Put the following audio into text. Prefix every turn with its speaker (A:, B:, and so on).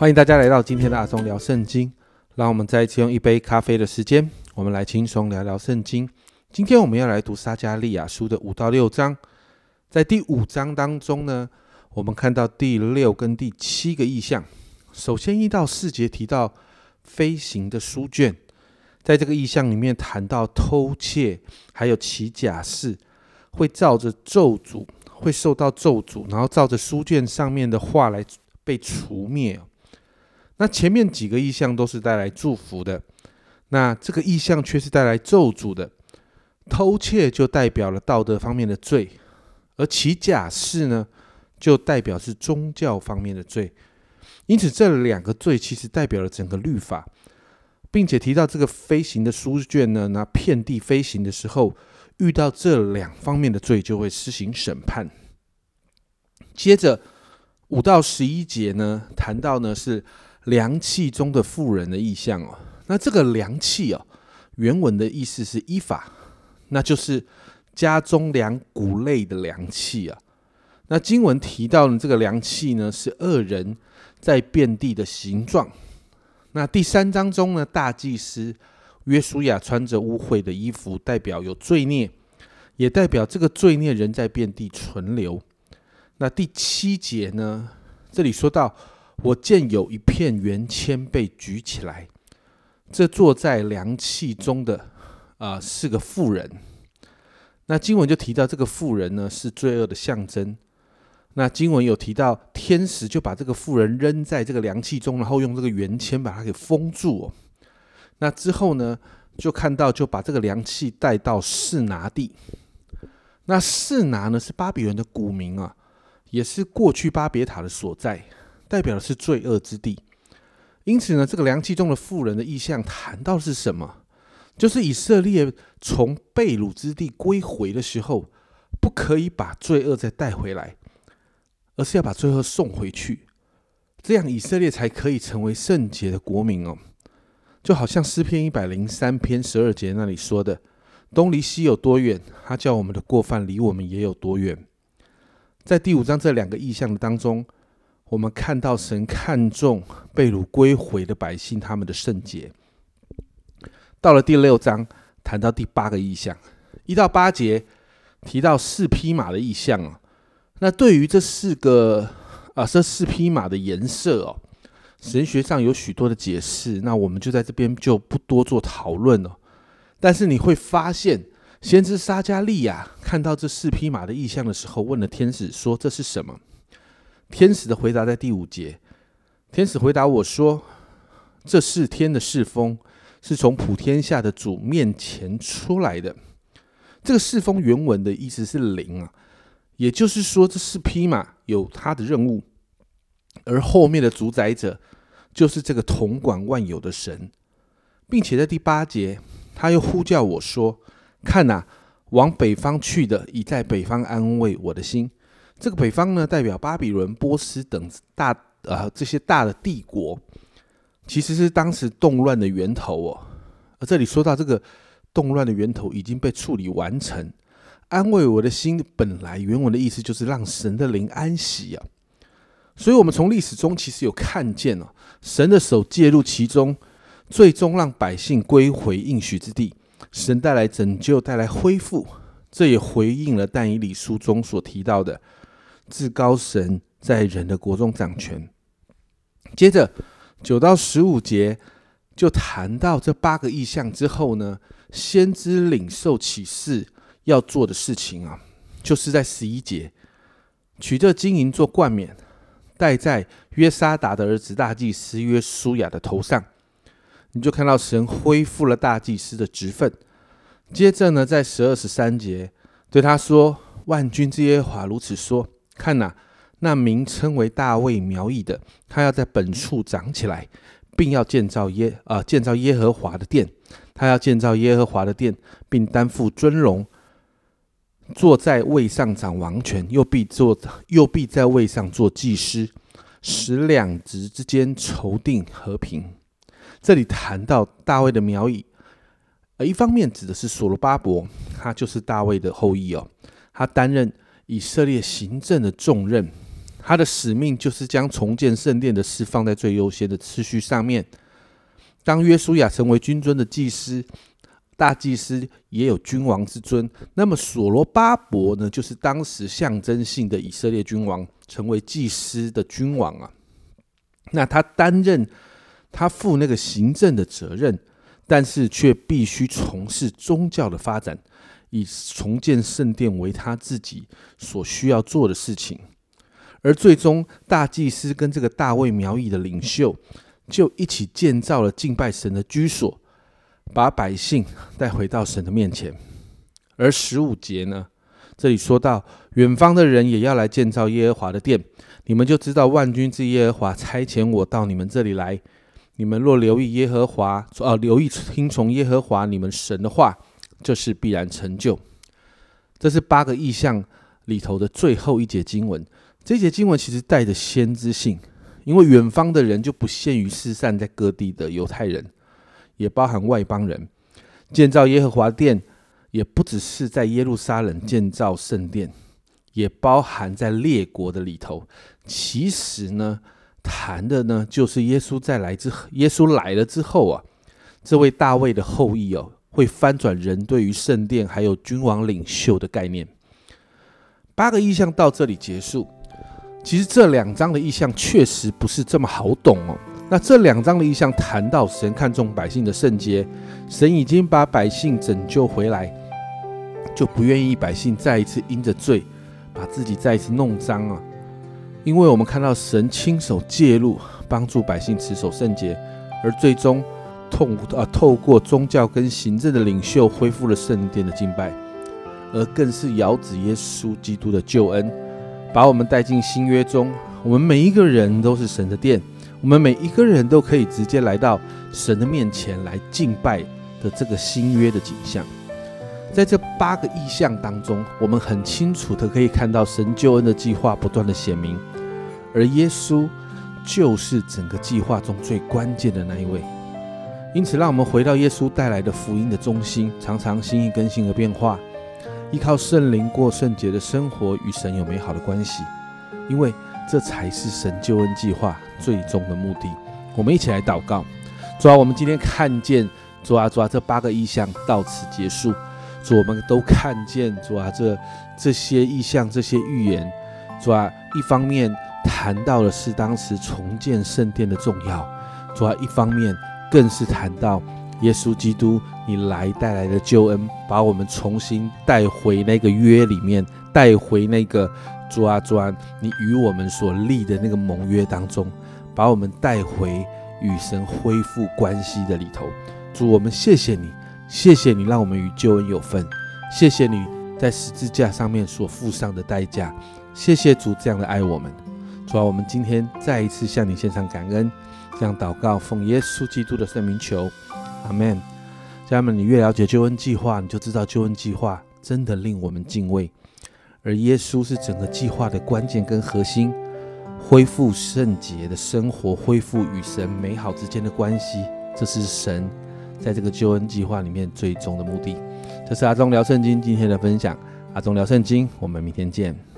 A: 欢迎大家来到今天的阿忠聊圣经。让我们再一次用一杯咖啡的时间，我们来轻松聊聊圣经。今天我们要来读撒加利亚书的五到六章。在第五章当中呢，我们看到第六跟第七个意象。首先一到四节提到飞行的书卷，在这个意象里面谈到偷窃，还有骑甲士会照着咒诅，会受到咒诅，然后照着书卷上面的话来被除灭。那前面几个意象都是带来祝福的，那这个意象却是带来咒诅的。偷窃就代表了道德方面的罪，而其假释呢，就代表是宗教方面的罪。因此，这两个罪其实代表了整个律法，并且提到这个飞行的书卷呢，那遍地飞行的时候，遇到这两方面的罪，就会施行审判。接着五到十一节呢，谈到呢是。凉气中的妇人的意象哦，那这个凉气哦，原文的意思是依法，那就是家中两谷类的凉气啊。那经文提到的这个凉气呢，是恶人在遍地的形状。那第三章中呢，大祭司约书亚穿着污秽的衣服，代表有罪孽，也代表这个罪孽人在遍地存留。那第七节呢，这里说到。我见有一片圆签被举起来，这坐在凉气中的啊是个妇人。那经文就提到这个妇人呢是罪恶的象征。那经文有提到天使就把这个妇人扔在这个凉气中，然后用这个圆签把它给封住。那之后呢，就看到就把这个凉气带到士拿地。那士拿呢是巴比伦的古名啊，也是过去巴别塔的所在。代表的是罪恶之地，因此呢，这个凉气中的妇人的意象谈到是什么？就是以色列从被掳之地归回的时候，不可以把罪恶再带回来，而是要把罪恶送回去，这样以色列才可以成为圣洁的国民哦。就好像诗篇一百零三篇十二节那里说的：“东离西有多远，他叫我们的过犯离我们也有多远。”在第五章这两个意象当中。我们看到神看重被掳归回的百姓，他们的圣洁。到了第六章，谈到第八个意象，一到八节提到四匹马的意象哦。那对于这四个啊，这四匹马的颜色哦，神学上有许多的解释。那我们就在这边就不多做讨论了。但是你会发现，先知撒加利亚看到这四匹马的意象的时候，问了天使说：“这是什么？”天使的回答在第五节。天使回答我说：“这四天的侍风是从普天下的主面前出来的。这个侍风原文的意思是灵啊，也就是说，这四匹马有它的任务，而后面的主宰者就是这个统管万有的神，并且在第八节，他又呼叫我说：‘看呐，往北方去的已在北方安慰我的心。’”这个北方呢，代表巴比伦、波斯等大呃这些大的帝国，其实是当时动乱的源头哦。而这里说到这个动乱的源头已经被处理完成，安慰我的心。本来原文的意思就是让神的灵安息啊。所以，我们从历史中其实有看见哦，神的手介入其中，最终让百姓归回应许之地，神带来拯救，带来恢复。这也回应了但以理书中所提到的。至高神在人的国中掌权。接着九到十五节就谈到这八个意象之后呢，先知领受启示要做的事情啊，就是在十一节取这金银做冠冕，戴在约沙达的儿子大祭司约书亚的头上。你就看到神恢复了大祭司的职分。接着呢，在十二十三节对他说：“万军之耶和华如此说。”看呐，那名称为大卫苗裔的，他要在本处长起来，并要建造耶啊建造耶和华的殿。他要建造耶和华的殿，并担负尊荣，坐在位上掌王权，又必坐又必在位上做祭司，使两职之间筹定和平。这里谈到大卫的苗裔，而一方面指的是所罗巴伯，他就是大卫的后裔哦，他担任。以色列行政的重任，他的使命就是将重建圣殿的事放在最优先的次序上面。当约书亚成为君尊的祭司，大祭司也有君王之尊。那么所罗巴伯呢，就是当时象征性的以色列君王，成为祭司的君王啊。那他担任他负那个行政的责任，但是却必须从事宗教的发展，以重建圣殿为他自己所需要做的事情。而最终，大祭司跟这个大卫苗裔的领袖，就一起建造了敬拜神的居所，把百姓带回到神的面前。而十五节呢，这里说到，远方的人也要来建造耶和华的殿，你们就知道万军之耶和华差遣我到你们这里来。你们若留意耶和华，哦，留意听从耶和华你们神的话，这是必然成就。这是八个意象里头的最后一节经文。这节经文其实带着先知性，因为远方的人就不限于失散在各地的犹太人，也包含外邦人。建造耶和华殿，也不只是在耶路撒冷建造圣殿，也包含在列国的里头。其实呢，谈的呢，就是耶稣再来之，耶稣来了之后啊，这位大卫的后裔哦，会翻转人对于圣殿还有君王领袖的概念。八个意象到这里结束。其实这两章的意象确实不是这么好懂哦。那这两章的意象谈到神看重百姓的圣洁，神已经把百姓拯救回来，就不愿意百姓再一次因着罪把自己再一次弄脏啊。因为我们看到神亲手介入，帮助百姓持守圣洁，而最终透啊透过宗教跟行政的领袖恢复了圣殿的敬拜，而更是遥指耶稣基督的救恩。把我们带进新约中，我们每一个人都是神的殿，我们每一个人都可以直接来到神的面前来敬拜的这个新约的景象。在这八个意象当中，我们很清楚的可以看到神救恩的计划不断的显明，而耶稣就是整个计划中最关键的那一位。因此，让我们回到耶稣带来的福音的中心，常常心意更新和变化。依靠圣灵过圣洁的生活，与神有美好的关系，因为这才是神救恩计划最终的目的。我们一起来祷告，主啊，我们今天看见主啊，主啊，这八个意象到此结束。主，我们都看见主啊，这这些意象、这些预言，主啊，一方面谈到的是当时重建圣殿的重要，主啊，一方面更是谈到。耶稣基督，你来带来的救恩，把我们重新带回那个约里面，带回那个主啊主啊，你与我们所立的那个盟约当中，把我们带回与神恢复关系的里头。主，我们谢谢你，谢谢你让我们与救恩有份，谢谢你在十字架上面所付上的代价，谢谢主这样的爱我们。主啊，我们今天再一次向你献上感恩，这样祷告，奉耶稣基督的圣名求。阿门，家人们，你越了解救恩计划，你就知道救恩计划真的令我们敬畏。而耶稣是整个计划的关键跟核心，恢复圣洁的生活，恢复与神美好之间的关系，这是神在这个救恩计划里面最终的目的。这是阿忠聊圣经今天的分享，阿忠聊圣经，我们明天见。